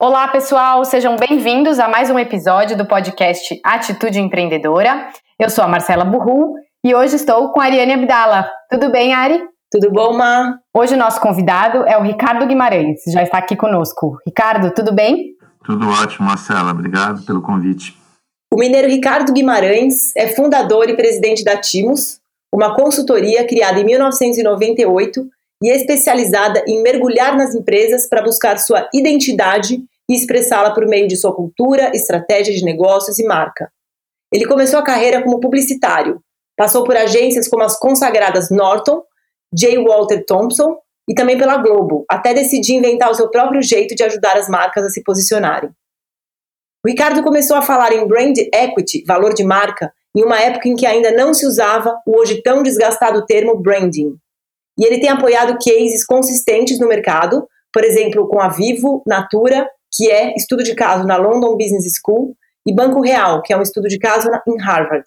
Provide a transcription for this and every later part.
Olá, pessoal, sejam bem-vindos a mais um episódio do podcast Atitude Empreendedora. Eu sou a Marcela Burru e hoje estou com a Ariane Abdala. Tudo bem, Ari? Tudo bom, Ma? Hoje o nosso convidado é o Ricardo Guimarães, já está aqui conosco. Ricardo, tudo bem? Tudo ótimo, Marcela. Obrigado pelo convite. O mineiro Ricardo Guimarães é fundador e presidente da Timos, uma consultoria criada em 1998 e especializada em mergulhar nas empresas para buscar sua identidade e expressá-la por meio de sua cultura, estratégia de negócios e marca. Ele começou a carreira como publicitário, passou por agências como as consagradas Norton, J. Walter Thompson e também pela Globo, até decidir inventar o seu próprio jeito de ajudar as marcas a se posicionarem. O Ricardo começou a falar em brand equity, valor de marca, em uma época em que ainda não se usava o hoje tão desgastado termo branding. E ele tem apoiado cases consistentes no mercado, por exemplo, com a Vivo, Natura, que é estudo de caso na London Business School, e Banco Real, que é um estudo de caso em Harvard.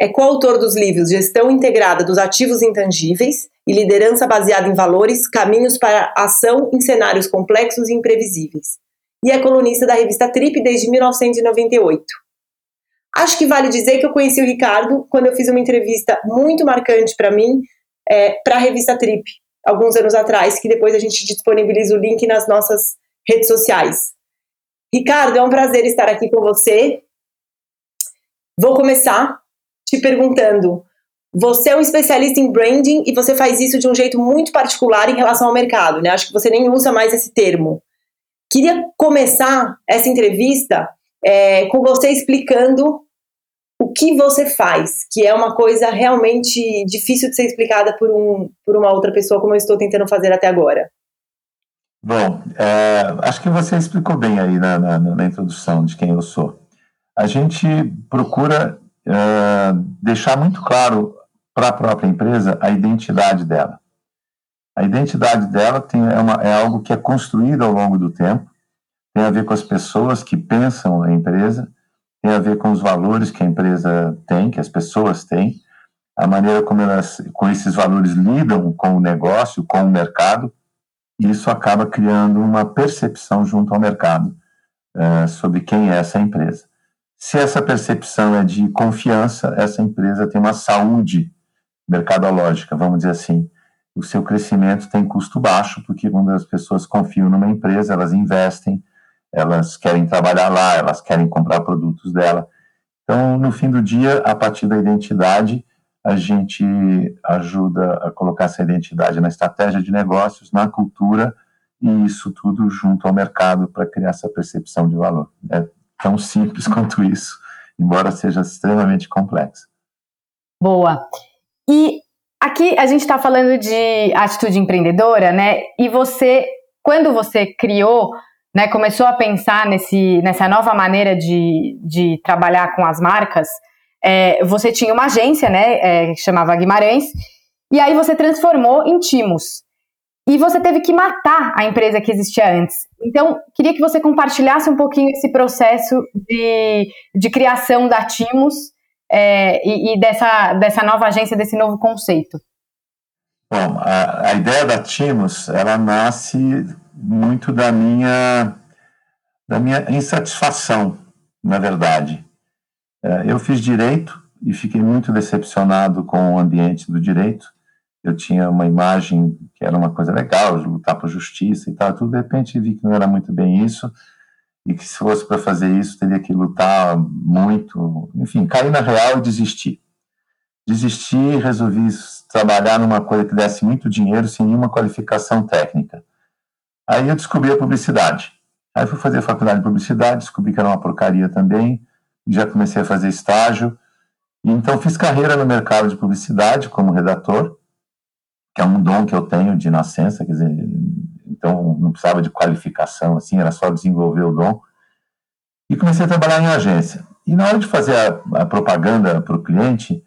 É coautor dos livros Gestão Integrada dos Ativos Intangíveis e Liderança Baseada em Valores Caminhos para Ação em Cenários Complexos e Imprevisíveis. E é colunista da revista Trip desde 1998. Acho que vale dizer que eu conheci o Ricardo quando eu fiz uma entrevista muito marcante para mim é, para a revista Trip, alguns anos atrás, que depois a gente disponibiliza o link nas nossas redes sociais. Ricardo, é um prazer estar aqui com você. Vou começar te perguntando: você é um especialista em branding e você faz isso de um jeito muito particular em relação ao mercado, né? Acho que você nem usa mais esse termo. Queria começar essa entrevista é, com você explicando o que você faz, que é uma coisa realmente difícil de ser explicada por, um, por uma outra pessoa, como eu estou tentando fazer até agora. Bom, é, acho que você explicou bem aí na, na, na, introdução de quem eu sou. A gente procura é, deixar muito claro para a própria empresa a identidade dela. A identidade dela tem, é, uma, é algo que é construído ao longo do tempo, tem a ver com as pessoas que pensam a empresa, tem a ver com os valores que a empresa tem, que as pessoas têm, a maneira como elas, com esses valores lidam com o negócio, com o mercado, e isso acaba criando uma percepção junto ao mercado uh, sobre quem é essa empresa. Se essa percepção é de confiança, essa empresa tem uma saúde mercadológica, vamos dizer assim. O seu crescimento tem custo baixo, porque quando as pessoas confiam numa empresa, elas investem, elas querem trabalhar lá, elas querem comprar produtos dela. Então, no fim do dia, a partir da identidade, a gente ajuda a colocar essa identidade na estratégia de negócios, na cultura, e isso tudo junto ao mercado para criar essa percepção de valor. É tão simples quanto isso, embora seja extremamente complexo. Boa. E aqui a gente está falando de atitude empreendedora, né? E você, quando você criou né, começou a pensar nesse, nessa nova maneira de, de trabalhar com as marcas, é, você tinha uma agência, né, é, que chamava Guimarães, e aí você transformou em Timos. E você teve que matar a empresa que existia antes. Então, queria que você compartilhasse um pouquinho esse processo de, de criação da Timos é, e, e, dessa, dessa nova agência, desse novo conceito. Bom, a, a ideia da Timos, ela nasce muito da minha, da minha insatisfação, na verdade. É, eu fiz direito e fiquei muito decepcionado com o ambiente do direito. Eu tinha uma imagem que era uma coisa legal, lutar por justiça e tal, tudo. De repente vi que não era muito bem isso e que se fosse para fazer isso teria que lutar muito. Enfim, caí na real e desisti. Desisti e resolvi trabalhar numa coisa que desse muito dinheiro sem nenhuma qualificação técnica. Aí eu descobri a publicidade. Aí fui fazer faculdade de publicidade, descobri que era uma porcaria também, já comecei a fazer estágio. E então fiz carreira no mercado de publicidade como redator, que é um dom que eu tenho de nascença, quer dizer, então não precisava de qualificação, assim, era só desenvolver o dom. E comecei a trabalhar em agência. E na hora de fazer a, a propaganda para o cliente,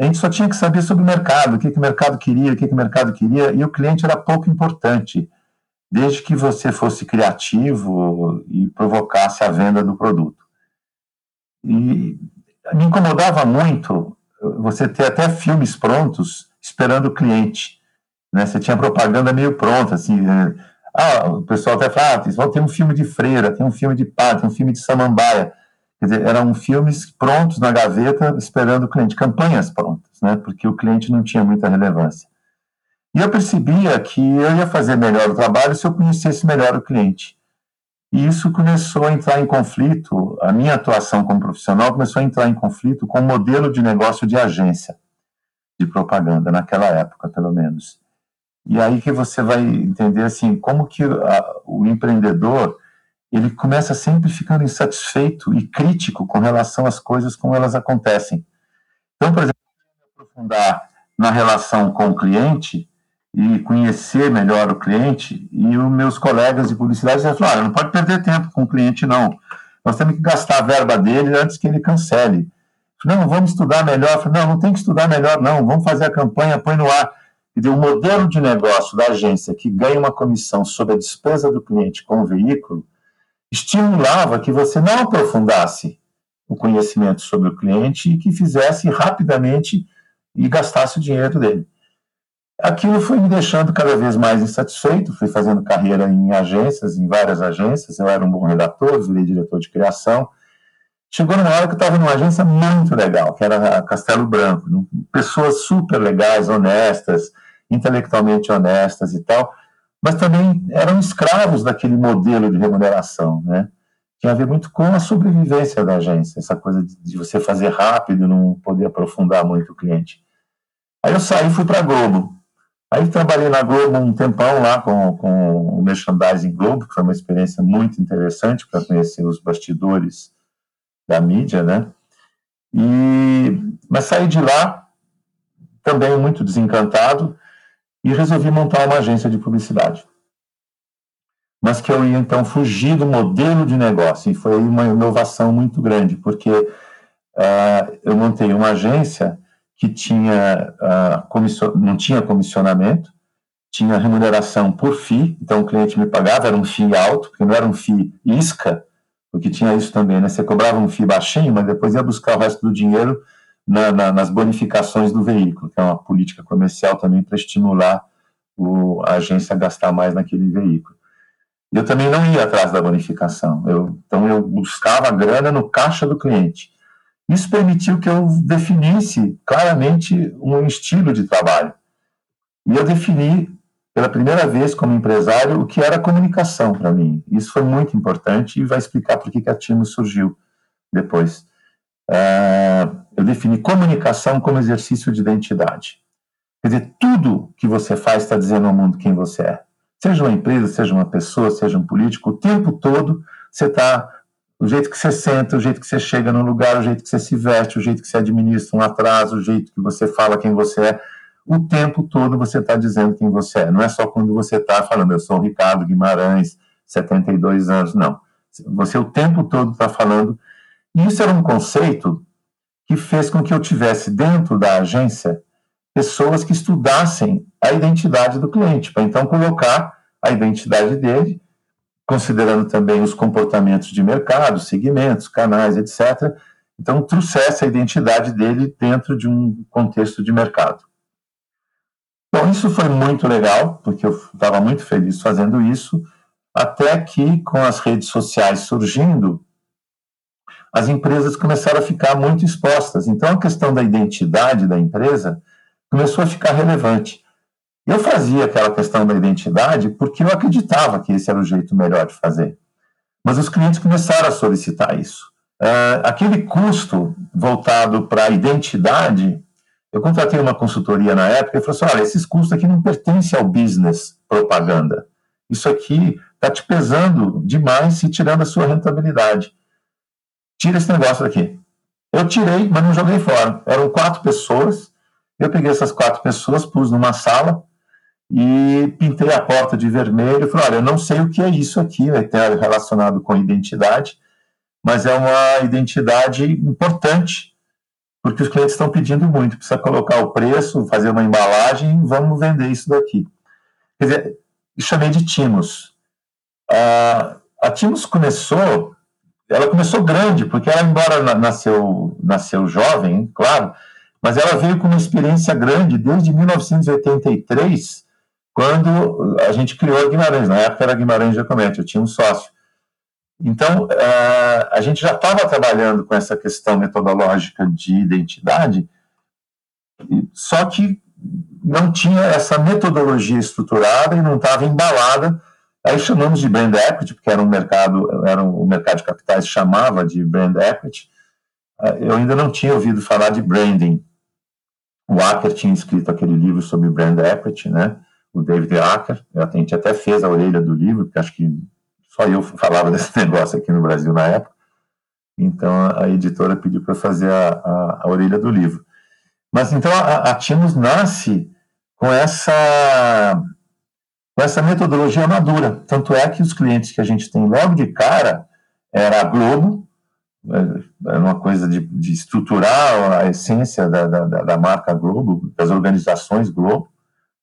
a gente só tinha que saber sobre o mercado, o que, que o mercado queria, o que, que o mercado queria, e o cliente era pouco importante desde que você fosse criativo e provocasse a venda do produto. E me incomodava muito você ter até filmes prontos esperando o cliente. Né? Você tinha propaganda meio pronta, assim, né? Ah, o pessoal até fala, ah, tem um filme de freira, tem um filme de pá, tem um filme de samambaia. Quer dizer, eram filmes prontos na gaveta esperando o cliente, campanhas prontas, né? Porque o cliente não tinha muita relevância. E eu percebia que eu ia fazer melhor o trabalho se eu conhecesse melhor o cliente. E isso começou a entrar em conflito, a minha atuação como profissional começou a entrar em conflito com o modelo de negócio de agência de propaganda, naquela época, pelo menos. E aí que você vai entender, assim, como que a, o empreendedor, ele começa sempre ficando insatisfeito e crítico com relação às coisas como elas acontecem. Então, por exemplo, aprofundar na relação com o cliente, e conhecer melhor o cliente, e os meus colegas de publicidade falaram, ah, não pode perder tempo com o cliente, não. Nós temos que gastar a verba dele antes que ele cancele. Não, vamos estudar melhor. Não, não tem que estudar melhor, não. Vamos fazer a campanha, põe no ar. E o modelo de negócio da agência que ganha uma comissão sobre a despesa do cliente com o veículo estimulava que você não aprofundasse o conhecimento sobre o cliente e que fizesse rapidamente e gastasse o dinheiro dele. Aquilo foi me deixando cada vez mais insatisfeito, fui fazendo carreira em agências, em várias agências, eu era um bom redator, virei diretor de criação. Chegou numa hora que eu estava numa agência muito legal, que era a Castelo Branco, pessoas super legais, honestas, intelectualmente honestas e tal, mas também eram escravos daquele modelo de remuneração, né? Tinha a ver muito com a sobrevivência da agência, essa coisa de você fazer rápido, não poder aprofundar muito o cliente. Aí eu saí e fui para a Globo. Aí trabalhei na Globo um tempão lá com, com o Merchandising Globo, que foi uma experiência muito interessante para conhecer os bastidores da mídia, né? E, mas saí de lá também muito desencantado e resolvi montar uma agência de publicidade. Mas que eu ia então fugir do modelo de negócio, e foi uma inovação muito grande, porque uh, eu montei uma agência que tinha uh, não tinha comissionamento, tinha remuneração por FII, então o cliente me pagava, era um FII alto, porque não era um FII isca, porque tinha isso também, né? Você cobrava um FII baixinho, mas depois ia buscar o resto do dinheiro na, na, nas bonificações do veículo, que é uma política comercial também para estimular o, a agência a gastar mais naquele veículo. Eu também não ia atrás da bonificação, eu, então eu buscava a grana no caixa do cliente. Isso permitiu que eu definisse claramente um estilo de trabalho. E eu defini, pela primeira vez como empresário, o que era comunicação para mim. Isso foi muito importante e vai explicar por que a Timo surgiu depois. Uh, eu defini comunicação como exercício de identidade. Quer dizer, tudo que você faz está dizendo ao mundo quem você é. Seja uma empresa, seja uma pessoa, seja um político, o tempo todo você está o jeito que você senta, o jeito que você chega no lugar, o jeito que você se veste, o jeito que você administra um atraso, o jeito que você fala quem você é. O tempo todo você está dizendo quem você é. Não é só quando você está falando, eu sou o Ricardo Guimarães, 72 anos, não. Você o tempo todo está falando. E isso era um conceito que fez com que eu tivesse dentro da agência pessoas que estudassem a identidade do cliente, para então colocar a identidade dele considerando também os comportamentos de mercado, segmentos, canais, etc. Então, trouxesse a identidade dele dentro de um contexto de mercado. Bom, isso foi muito legal, porque eu estava muito feliz fazendo isso, até que, com as redes sociais surgindo, as empresas começaram a ficar muito expostas. Então, a questão da identidade da empresa começou a ficar relevante. Eu fazia aquela questão da identidade porque eu acreditava que esse era o jeito melhor de fazer. Mas os clientes começaram a solicitar isso. Uh, aquele custo voltado para a identidade, eu contratei uma consultoria na época e falei assim: olha, esses custos aqui não pertencem ao business propaganda. Isso aqui está te pesando demais e tirando a sua rentabilidade. Tira esse negócio daqui. Eu tirei, mas não joguei fora. Eram quatro pessoas. Eu peguei essas quatro pessoas, pus numa sala, e pintei a porta de vermelho falei, olha, eu não sei o que é isso aqui, vai ter relacionado com identidade, mas é uma identidade importante, porque os clientes estão pedindo muito, precisa colocar o preço, fazer uma embalagem, vamos vender isso daqui. Quer dizer, chamei de Timos. A, a Timos começou, ela começou grande, porque ela, embora nasceu, nasceu jovem, claro, mas ela veio com uma experiência grande desde 1983, quando a gente criou a Guimarães. Na época era Guimarães Giacometti, eu tinha um sócio. Então, uh, a gente já estava trabalhando com essa questão metodológica de identidade, só que não tinha essa metodologia estruturada e não estava embalada. Aí chamamos de brand equity, porque era um mercado, era um, o mercado de capitais chamava de brand equity. Uh, eu ainda não tinha ouvido falar de branding. O Acker tinha escrito aquele livro sobre brand equity, né? O David Acker. A gente até fez a orelha do livro, porque acho que só eu falava desse negócio aqui no Brasil na época. Então a editora pediu para fazer a, a, a, orelha do livro. Mas então a, a Timos nasce com essa essa metodologia madura. Tanto é que os clientes que a gente tem logo de cara era a Globo, é, era uma coisa de, de estruturar a essência da, da, da, marca Globo, das organizações Globo,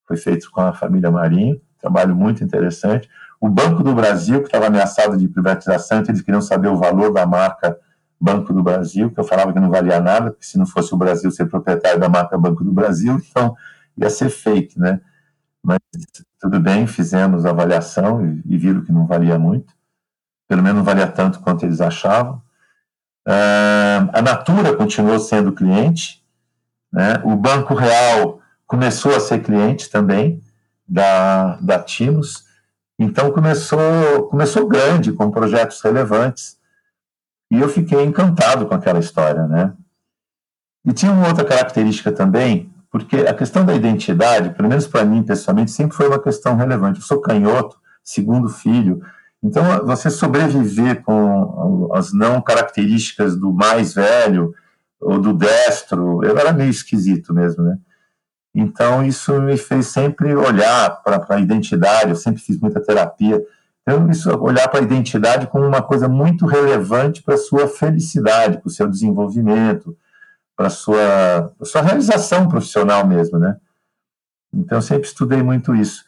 foi feito com a família Marinho, trabalho muito interessante. O Banco do Brasil, que estava ameaçado de privatização, então eles queriam saber o valor da marca Banco do Brasil, que eu falava que não valia nada, porque se não fosse o Brasil ser proprietário da marca Banco do Brasil, então ia ser fake, né? Mas tudo bem, fizemos a avaliação e, e viram que não valia muito, pelo menos não valia tanto quanto eles achavam. Uh, a Natura continuou sendo cliente, né? o Banco Real começou a ser cliente também da, da Timos, então começou, começou grande, com projetos relevantes. E eu fiquei encantado com aquela história, né? E tinha uma outra característica também, porque a questão da identidade, pelo menos para mim pessoalmente, sempre foi uma questão relevante. Eu sou canhoto, segundo filho, então você sobreviver com as não características do mais velho ou do destro, eu era meio esquisito mesmo, né? Então, isso me fez sempre olhar para a identidade, eu sempre fiz muita terapia. Então, isso, olhar para a identidade como uma coisa muito relevante para a sua felicidade, para o seu desenvolvimento, para sua, sua realização profissional mesmo, né? Então, eu sempre estudei muito isso.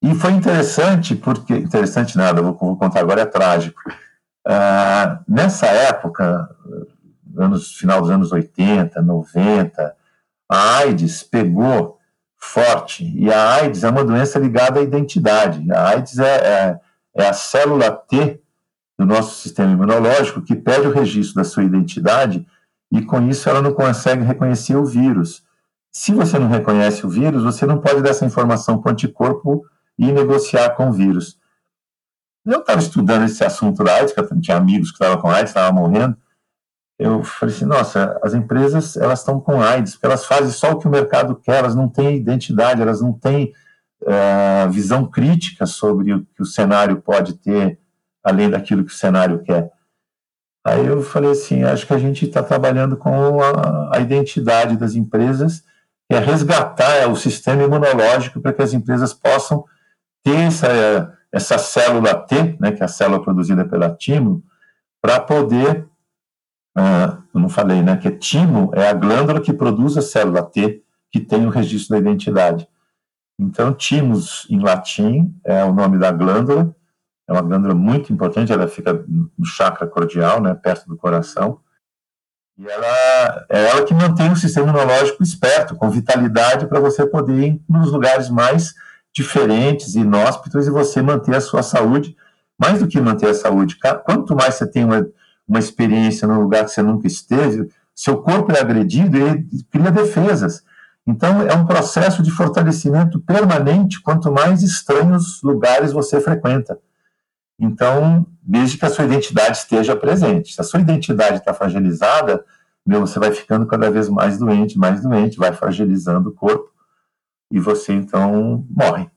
E foi interessante, porque. Interessante nada, vou, vou contar agora, é trágico. Ah, nessa época, anos, final dos anos 80, 90, a AIDS pegou forte, e a AIDS é uma doença ligada à identidade. A AIDS é, é, é a célula T do nosso sistema imunológico que pede o registro da sua identidade e com isso ela não consegue reconhecer o vírus. Se você não reconhece o vírus, você não pode dar essa informação para o anticorpo e negociar com o vírus. Eu estava estudando esse assunto da AIDS, que tinha amigos que estavam com AIDS, estavam morrendo, eu falei assim, nossa, as empresas elas estão com AIDS, porque elas fazem só o que o mercado quer, elas não têm identidade, elas não têm uh, visão crítica sobre o que o cenário pode ter, além daquilo que o cenário quer. Aí eu falei assim, acho que a gente está trabalhando com a, a, identidade das empresas, que é resgatar o sistema imunológico para que as empresas possam ter essa, essa célula T, né, que é a célula produzida pela Timo, para poder ah, eu não falei, né, que é timo é a glândula que produz a célula T, que tem o registro da identidade. Então, timos, em latim, é o nome da glândula, é uma glândula muito importante, ela fica no chakra cordial, né, perto do coração, e ela é ela que mantém o sistema imunológico esperto, com vitalidade, para você poder ir nos lugares mais diferentes, inóspitos, e você manter a sua saúde, mais do que manter a saúde, quanto mais você tem uma uma experiência num lugar que você nunca esteve, seu corpo é agredido e cria defesas. Então, é um processo de fortalecimento permanente quanto mais estranhos lugares você frequenta. Então, desde que a sua identidade esteja presente. Se a sua identidade está fragilizada, meu, você vai ficando cada vez mais doente, mais doente, vai fragilizando o corpo e você então morre.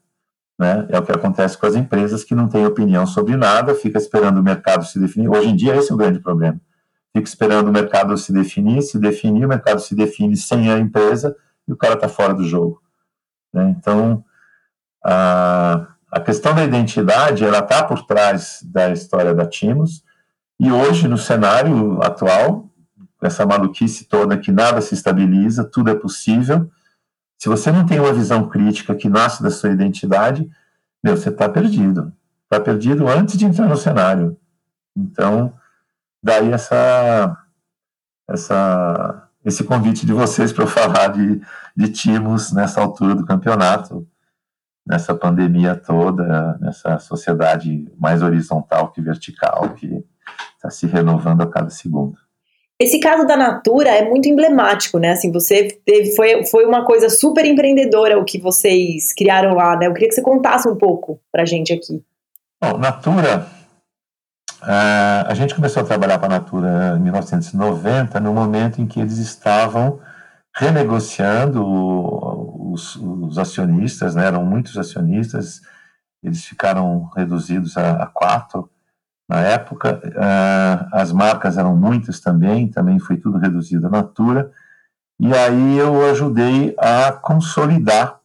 Né? É o que acontece com as empresas que não têm opinião sobre nada, fica esperando o mercado se definir. Hoje em dia, esse é o grande problema. Fica esperando o mercado se definir, se definir, o mercado se define sem a empresa e o cara está fora do jogo. Né? Então, a, a questão da identidade, ela está por trás da história da Timos, e hoje, no cenário atual, essa maluquice toda que nada se estabiliza, tudo é possível, se você não tem uma visão crítica que nasce da sua identidade, meu, você está perdido. Está perdido antes de entrar no cenário. Então, daí essa, essa, esse convite de vocês para eu falar de, de timos nessa altura do campeonato. Nessa pandemia toda, nessa sociedade mais horizontal que vertical, que está se renovando a cada segundo. Esse caso da Natura é muito emblemático, né? Assim, você teve, foi, foi uma coisa super empreendedora o que vocês criaram lá, né? Eu queria que você contasse um pouco para a gente aqui. Bom, Natura, uh, a gente começou a trabalhar para a Natura em 1990, no momento em que eles estavam renegociando os, os acionistas, né? Eram muitos acionistas, eles ficaram reduzidos a, a quatro na época, uh, as marcas eram muitas também, também foi tudo reduzido à natura, e aí eu ajudei a consolidar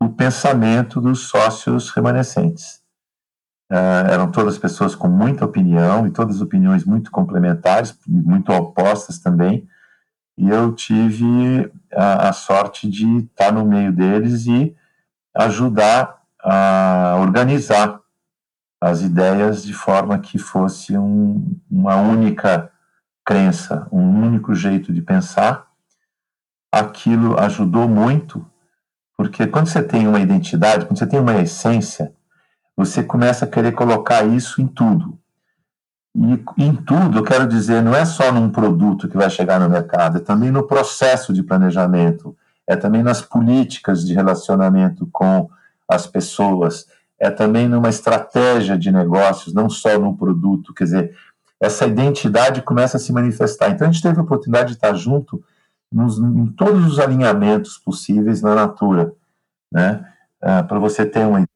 o pensamento dos sócios remanescentes. Uh, eram todas pessoas com muita opinião, e todas opiniões muito complementares, muito opostas também, e eu tive a, a sorte de estar no meio deles e ajudar a organizar as ideias de forma que fosse um, uma única crença, um único jeito de pensar. Aquilo ajudou muito, porque quando você tem uma identidade, quando você tem uma essência, você começa a querer colocar isso em tudo. E em tudo, eu quero dizer, não é só num produto que vai chegar no mercado, é também no processo de planejamento, é também nas políticas de relacionamento com as pessoas, é também numa estratégia de negócios, não só no produto. Quer dizer, essa identidade começa a se manifestar. Então, a gente teve a oportunidade de estar junto nos, em todos os alinhamentos possíveis na Natura. Né? Ah, Para você ter uma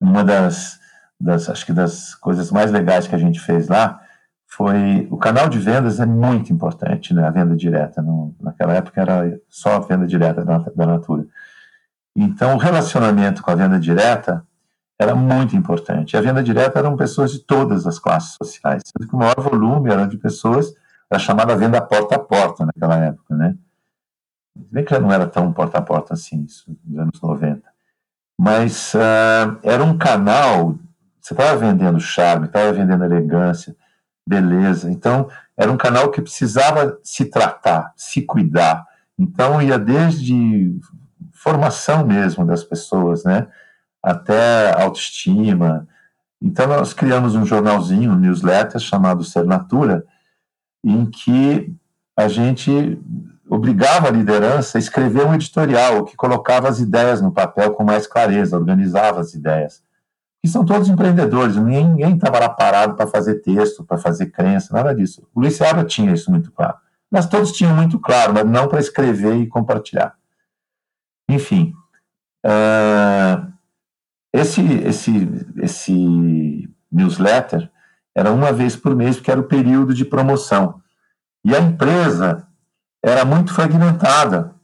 uma das, das, acho que das coisas mais legais que a gente fez lá foi o canal de vendas é muito importante, né? A venda direta. Naquela época era só a venda direta da, da Natura. Então, o relacionamento com a venda direta era muito importante. A venda direta eram pessoas de todas as classes sociais, o maior volume era de pessoas, era chamada venda porta a porta naquela época, né? Bem que já não era tão porta a porta assim, isso, nos anos 90. Mas uh, era um canal, você estava vendendo charme, estava vendendo elegância, beleza. Então, era um canal que precisava se tratar, se cuidar. Então, ia desde formação mesmo das pessoas, né? Até autoestima. Então, nós criamos um jornalzinho, um newsletter chamado Ser Natura, em que a gente obrigava a liderança a escrever um editorial que colocava as ideias no papel com mais clareza, organizava as ideias. E são todos empreendedores, ninguém estava lá parado para fazer texto, para fazer crença, nada disso. O Luiz Seabra tinha isso muito claro. Mas todos tinham muito claro, mas não para escrever e compartilhar. Enfim, uh, esse, esse, esse newsletter era uma vez por mês, porque era o período de promoção. E a empresa era muito fragmentada.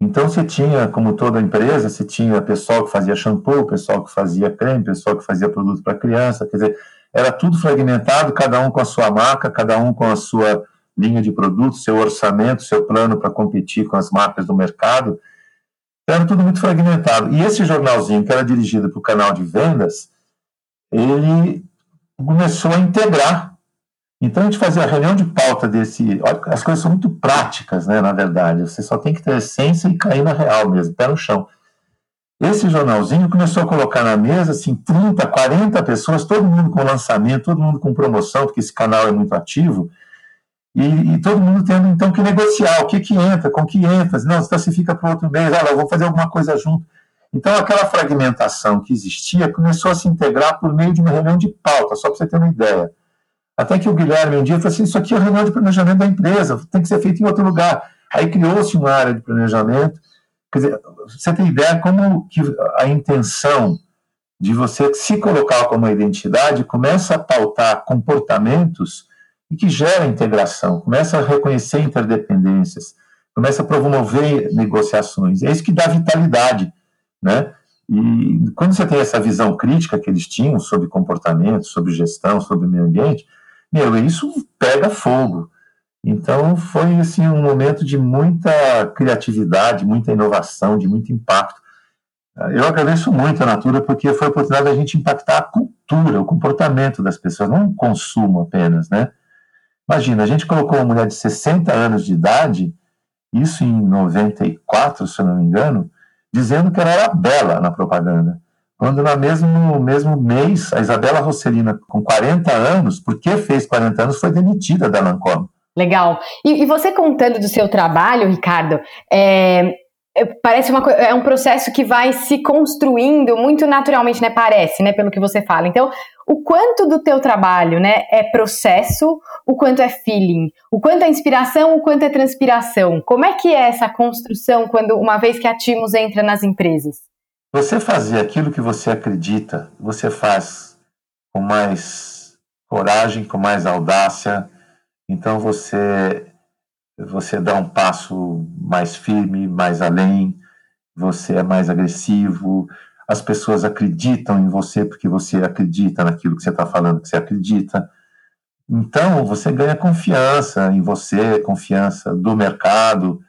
Então você tinha, como toda empresa, você tinha pessoal que fazia shampoo, pessoal que fazia creme, pessoal que fazia produto para criança, quer dizer, era tudo fragmentado, cada um com a sua marca, cada um com a sua linha de produto, seu orçamento, seu plano para competir com as marcas do mercado. Era tudo muito fragmentado. E esse jornalzinho, que era dirigido para o canal de vendas, ele começou a integrar. Então a gente fazia a reunião de pauta desse. As coisas são muito práticas, né? Na verdade, você só tem que ter essência e cair na real mesmo, pé no chão. Esse jornalzinho começou a colocar na mesa assim 30, 40 pessoas, todo mundo com lançamento, todo mundo com promoção, porque esse canal é muito ativo. E, e, todo mundo tendo então que negociar o que que entra, com que ênfase, não, se fica para outro mês, ah, vou fazer alguma coisa junto. Então aquela fragmentação que existia começou a se integrar por meio de uma reunião de pauta, só para você ter uma ideia. Até que o Guilherme um dia falou assim, isso aqui é a reunião de planejamento da empresa, tem que ser feito em outro lugar. Aí criou-se uma área de planejamento, quer dizer, você tem ideia como que a intenção de você se colocar como identidade começa a pautar comportamentos e que gera integração, começa a reconhecer interdependências, começa a promover negociações. É isso que dá vitalidade, né? E quando você tem essa visão crítica que eles tinham sobre comportamento, sobre gestão, sobre meio ambiente, meu, isso pega fogo. Então foi assim um momento de muita criatividade, muita inovação, de muito impacto. Eu agradeço muito a Natura porque foi a oportunidade da gente impactar a cultura, o comportamento das pessoas, não o consumo apenas, né? Imagina, a gente colocou uma mulher de 60 anos de idade, isso em 94, se eu não me engano, dizendo que ela era bela na propaganda. Quando no mesmo, mesmo mês, a Isabela Rosselina, com 40 anos, porque fez 40 anos, foi demitida da Lancôme. Legal. E, e, você contando do seu trabalho, Ricardo, é, é, parece uma é um processo que vai se construindo muito naturalmente, né? Parece, né? Pelo que você fala. Então, o quanto do teu trabalho, né, é processo, o quanto é feeling, o quanto é inspiração, o quanto é transpiração. Como é que é essa construção quando uma vez que a Timos entra nas empresas? Você fazer aquilo que você acredita, você faz com mais coragem, com mais audácia. Então você você dá um passo mais firme, mais além, você é mais agressivo, as pessoas acreditam em você porque você acredita naquilo que você está falando que você acredita. Então, você ganha confiança em você, confiança do mercado,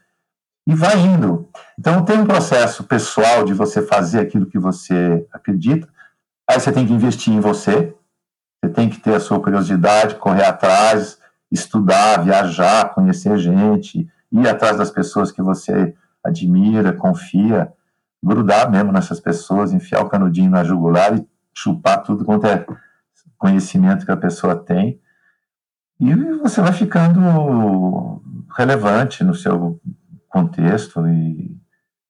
e vai indo. Então, tem um processo pessoal de você fazer aquilo que você acredita, aí você tem que investir em você, você tem que ter a sua curiosidade, correr atrás, estudar, viajar, conhecer gente, ir atrás das pessoas que você admira, confia, grudar mesmo nessas pessoas, enfiar o canudinho na jugular e chupar tudo quanto é conhecimento que a pessoa tem. E você vai ficando relevante no seu contexto e,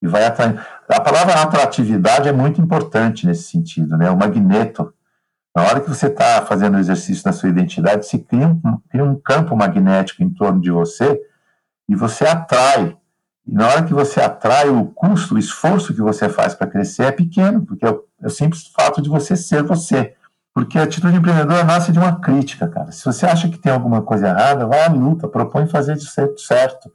e vai atraindo. A palavra atratividade é muito importante nesse sentido, né? O magneto na hora que você está fazendo o exercício da sua identidade, se cria um, cria um campo magnético em torno de você e você atrai. E na hora que você atrai, o custo, o esforço que você faz para crescer é pequeno, porque é o, é o simples fato de você ser você. Porque a atitude empreendedora nasce de uma crítica, cara. Se você acha que tem alguma coisa errada, vai à luta, propõe fazer de certo.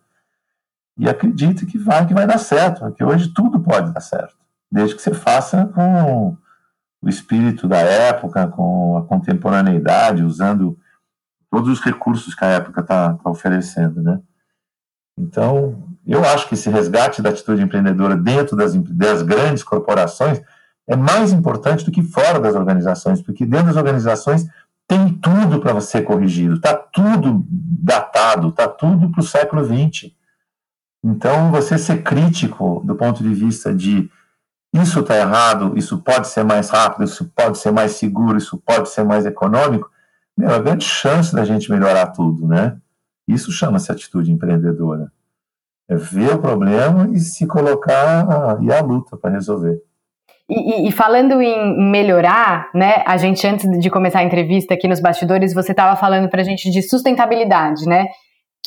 E acredite que vai, que vai dar certo, porque hoje tudo pode dar certo, desde que você faça com o espírito da época, com a contemporaneidade, usando todos os recursos que a época está tá oferecendo, né? Então, eu acho que esse resgate da atitude empreendedora dentro das, das grandes corporações é mais importante do que fora das organizações, porque dentro das organizações tem tudo para você corrigido, está tudo datado, está tudo para o século XX. Então, você ser crítico do ponto de vista de isso está errado, isso pode ser mais rápido, isso pode ser mais seguro, isso pode ser mais econômico, meu, é grande chance da gente melhorar tudo, né? Isso chama-se atitude empreendedora. É ver o problema e se colocar e a luta para resolver. E, e, e, falando em melhorar, né? A gente antes de começar a entrevista aqui nos bastidores, você estava falando para a gente de sustentabilidade, né?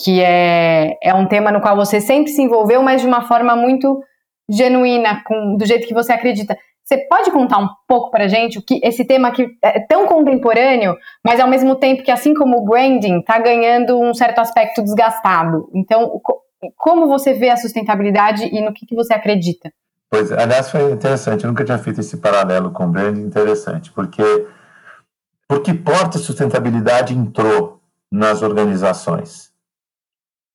Que é, é um tema no qual você sempre se envolveu, mas de uma forma muito genuína, com, do jeito que você acredita. Você pode contar um pouco para gente o que esse tema que é tão contemporâneo, mas ao mesmo tempo que assim como o branding está ganhando um certo aspecto desgastado. Então, como você vê a sustentabilidade e no que, que você acredita? Pois, aliás, foi interessante. Eu nunca tinha feito esse paralelo com o branding, interessante, porque por que porta sustentabilidade entrou nas organizações?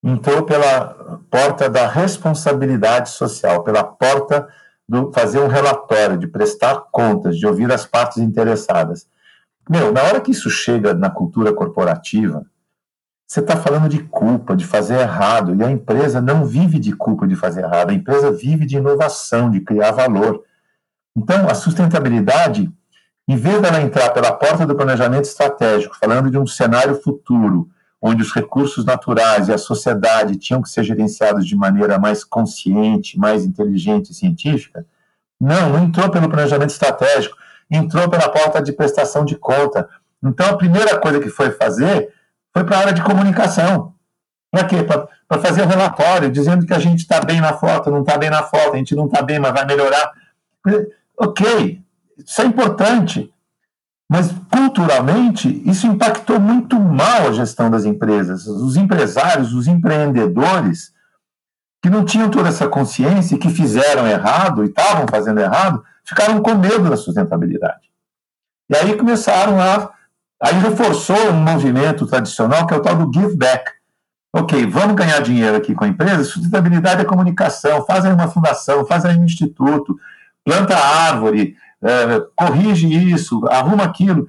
Entrou pela porta da responsabilidade social, pela porta do fazer um relatório, de prestar contas, de ouvir as partes interessadas. Meu, na hora que isso chega na cultura corporativa, você está falando de culpa, de fazer errado, e a empresa não vive de culpa de fazer errado, a empresa vive de inovação, de criar valor. Então, a sustentabilidade, em vez dela entrar pela porta do planejamento estratégico, falando de um cenário futuro, onde os recursos naturais e a sociedade tinham que ser gerenciados de maneira mais consciente, mais inteligente e científica, não, não entrou pelo planejamento estratégico, entrou pela porta de prestação de conta. Então, a primeira coisa que foi fazer foi para a área de comunicação. Para quê? Para fazer relatório, dizendo que a gente está bem na foto, não está bem na foto, a gente não está bem, mas vai melhorar. Ok, isso é importante. Mas, culturalmente, isso impactou muito mal a gestão das empresas. Os empresários, os empreendedores, que não tinham toda essa consciência e que fizeram errado e estavam fazendo errado, ficaram com medo da sustentabilidade. E aí começaram a. Aí reforçou um movimento tradicional que é o tal do give back. Ok, vamos ganhar dinheiro aqui com a empresa, sustentabilidade é comunicação, faz aí uma fundação, faz aí um instituto, planta árvore, é, corrige isso, arruma aquilo.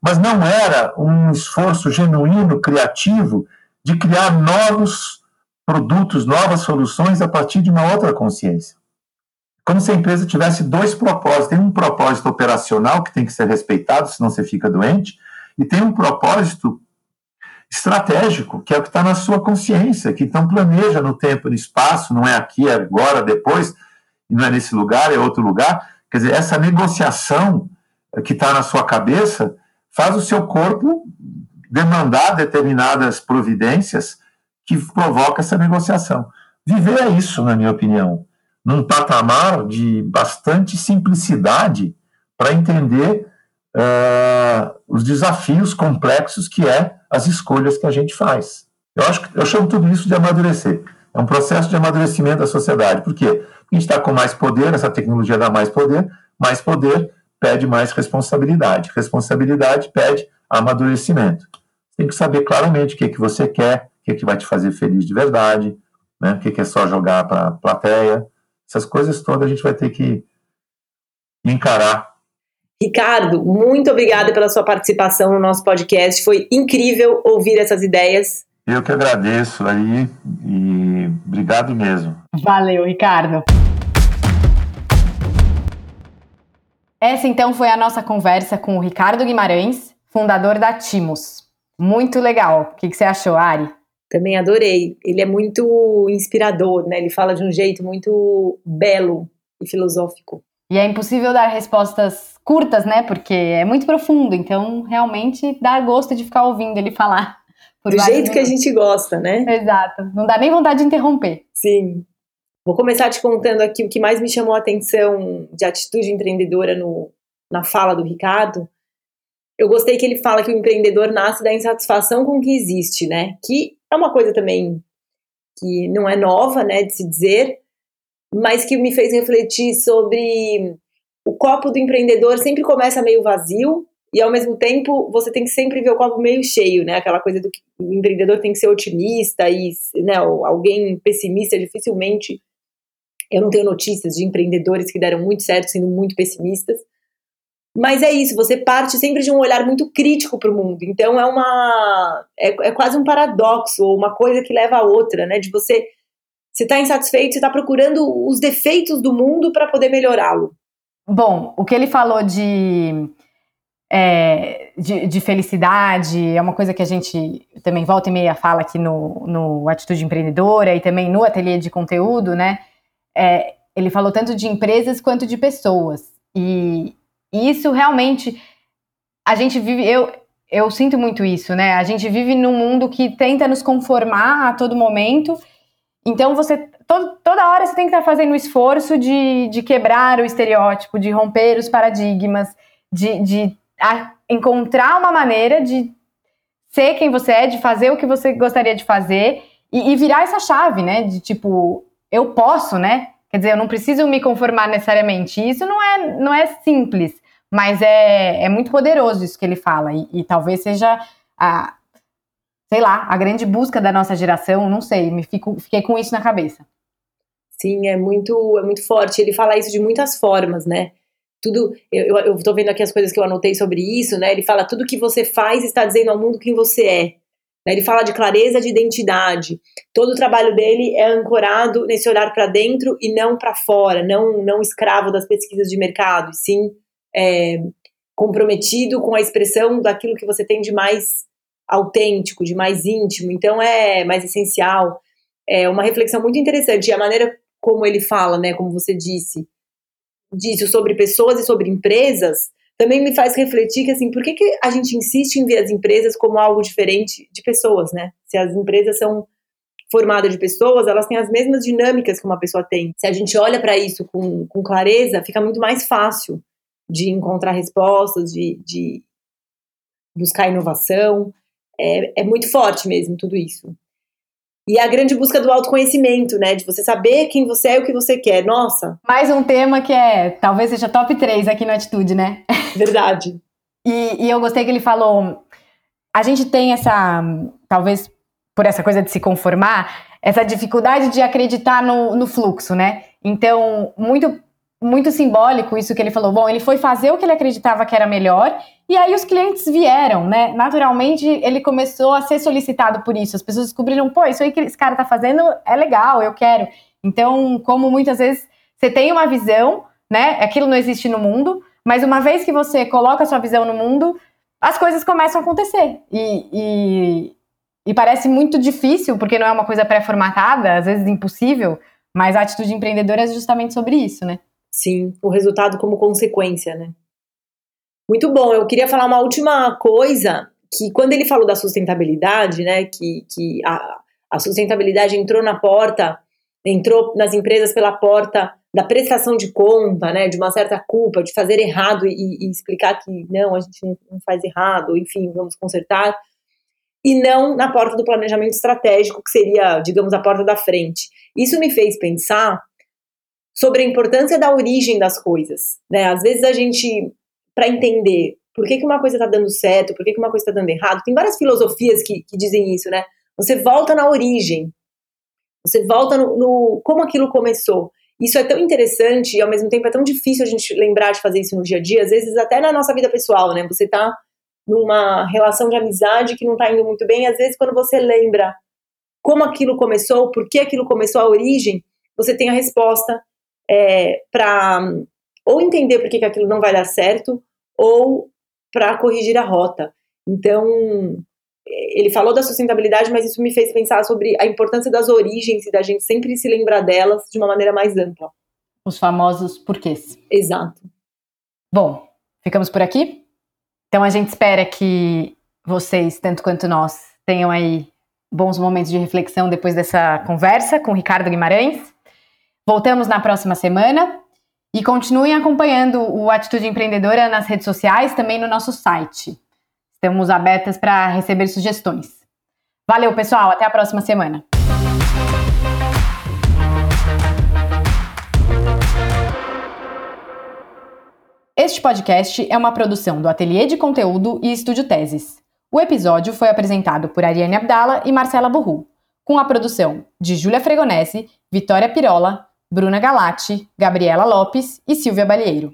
Mas não era um esforço genuíno, criativo, de criar novos produtos, novas soluções a partir de uma outra consciência. como se a empresa tivesse dois propósitos. Tem um propósito operacional que tem que ser respeitado, senão você fica doente, e tem um propósito estratégico, que é o que está na sua consciência, que então planeja no tempo e no espaço, não é aqui, é agora, depois, não é nesse lugar, é outro lugar. Quer dizer, essa negociação que está na sua cabeça faz o seu corpo demandar determinadas providências que provoca essa negociação. Viver é isso, na minha opinião num patamar de bastante simplicidade para entender uh, os desafios complexos que é as escolhas que a gente faz. Eu acho que eu chamo tudo isso de amadurecer. É um processo de amadurecimento da sociedade. Por quê? Porque a gente está com mais poder, essa tecnologia dá mais poder, mais poder pede mais responsabilidade. Responsabilidade pede amadurecimento. Tem que saber claramente o que, é que você quer, o que, é que vai te fazer feliz de verdade, né? o que, é que é só jogar para a plateia, essas coisas todas a gente vai ter que encarar. Ricardo, muito obrigada pela sua participação no nosso podcast. Foi incrível ouvir essas ideias. Eu que agradeço aí e obrigado mesmo. Valeu, Ricardo. Essa então foi a nossa conversa com o Ricardo Guimarães, fundador da Timos. Muito legal. O que, que você achou, Ari? Também adorei. Ele é muito inspirador, né? Ele fala de um jeito muito belo e filosófico. E é impossível dar respostas curtas, né? Porque é muito profundo, então realmente dá gosto de ficar ouvindo ele falar. Do jeito que a gente gosta, né? Exato. Não dá nem vontade de interromper. Sim. Vou começar te contando aqui o que mais me chamou a atenção de atitude empreendedora no, na fala do Ricardo. Eu gostei que ele fala que o empreendedor nasce da insatisfação com o que existe, né? Que é uma coisa também que não é nova, né, de se dizer, mas que me fez refletir sobre o copo do empreendedor sempre começa meio vazio e ao mesmo tempo você tem que sempre ver o copo meio cheio, né? Aquela coisa do que o empreendedor tem que ser otimista e, né, alguém pessimista dificilmente. Eu não tenho notícias de empreendedores que deram muito certo sendo muito pessimistas. Mas é isso, você parte sempre de um olhar muito crítico para o mundo. Então é uma. É, é, quase um paradoxo, ou uma coisa que leva a outra, né? De você. Você está insatisfeito, você está procurando os defeitos do mundo para poder melhorá-lo. Bom, o que ele falou de, é, de, de, felicidade é uma coisa que a gente também volta e meia fala aqui no, no Atitude Empreendedora e também no ateliê de conteúdo, né? É, ele falou tanto de empresas quanto de pessoas. E, isso realmente a gente vive, eu eu sinto muito isso, né? A gente vive num mundo que tenta nos conformar a todo momento. Então você todo, toda hora você tem que estar fazendo o esforço de, de quebrar o estereótipo, de romper os paradigmas, de, de encontrar uma maneira de ser quem você é, de fazer o que você gostaria de fazer e, e virar essa chave, né? De tipo, eu posso, né? Quer dizer, eu não preciso me conformar necessariamente. Isso não é, não é simples. Mas é, é muito poderoso isso que ele fala, e, e talvez seja a, sei lá, a grande busca da nossa geração, não sei, me fico, fiquei com isso na cabeça. Sim, é muito, é muito forte. Ele fala isso de muitas formas, né? Tudo, eu, tô vendo aqui as coisas que eu anotei sobre isso, né? Ele fala tudo que você faz está dizendo ao mundo quem você é. Né? Ele fala de clareza de identidade. Todo o trabalho dele é ancorado nesse olhar para dentro e não para fora, não não escravo das pesquisas de mercado, sim é, comprometido com a expressão daquilo que você tem de mais autêntico, de mais íntimo, então é mais essencial. É uma reflexão muito interessante. E a maneira como ele fala, né, como você disse, disso sobre pessoas e sobre empresas, também me faz refletir que, assim, por que, que a gente insiste em ver as empresas como algo diferente de pessoas, né? Se as empresas são formadas de pessoas, elas têm as mesmas dinâmicas que uma pessoa tem. Se a gente olha para isso com, com clareza, fica muito mais fácil de encontrar respostas, de, de buscar inovação. É, é muito forte mesmo tudo isso. E a grande busca do autoconhecimento, né? De você saber quem você é e o que você quer. Nossa! Mais um tema que é, talvez seja top 3 aqui no Atitude, né? Verdade. e, e eu gostei que ele falou. A gente tem essa, talvez por essa coisa de se conformar, essa dificuldade de acreditar no, no fluxo, né? Então, muito muito simbólico isso que ele falou. Bom, ele foi fazer o que ele acreditava que era melhor, e aí os clientes vieram, né? Naturalmente, ele começou a ser solicitado por isso. As pessoas descobriram, pô, isso aí que esse cara tá fazendo é legal, eu quero. Então, como muitas vezes você tem uma visão, né? Aquilo não existe no mundo, mas uma vez que você coloca a sua visão no mundo, as coisas começam a acontecer. E, e, e parece muito difícil, porque não é uma coisa pré-formatada, às vezes impossível, mas a atitude empreendedora é justamente sobre isso, né? Sim, o resultado como consequência, né? Muito bom. Eu queria falar uma última coisa, que quando ele falou da sustentabilidade, né, que, que a, a sustentabilidade entrou na porta, entrou nas empresas pela porta da prestação de conta, né, de uma certa culpa, de fazer errado e, e explicar que não, a gente não faz errado, enfim, vamos consertar, e não na porta do planejamento estratégico, que seria, digamos, a porta da frente. Isso me fez pensar sobre a importância da origem das coisas, né? Às vezes a gente, para entender por que, que uma coisa está dando certo, por que, que uma coisa está dando errado, tem várias filosofias que, que dizem isso, né? Você volta na origem, você volta no, no como aquilo começou. Isso é tão interessante e ao mesmo tempo é tão difícil a gente lembrar de fazer isso no dia a dia, às vezes até na nossa vida pessoal, né? Você tá numa relação de amizade que não tá indo muito bem, às vezes quando você lembra como aquilo começou, por que aquilo começou, a origem, você tem a resposta é, para ou entender por que, que aquilo não vai dar certo, ou para corrigir a rota. Então, ele falou da sustentabilidade, mas isso me fez pensar sobre a importância das origens e da gente sempre se lembrar delas de uma maneira mais ampla. Os famosos porquês. Exato. Bom, ficamos por aqui? Então a gente espera que vocês, tanto quanto nós, tenham aí bons momentos de reflexão depois dessa conversa com o Ricardo Guimarães. Voltamos na próxima semana e continuem acompanhando o Atitude Empreendedora nas redes sociais, também no nosso site. Estamos abertas para receber sugestões. Valeu, pessoal. Até a próxima semana. Este podcast é uma produção do Ateliê de Conteúdo e Estúdio Teses. O episódio foi apresentado por Ariane Abdala e Marcela Burru, com a produção de Júlia Fregonese, Vitória Pirola, Bruna Galati, Gabriela Lopes e Silvia Balieiro.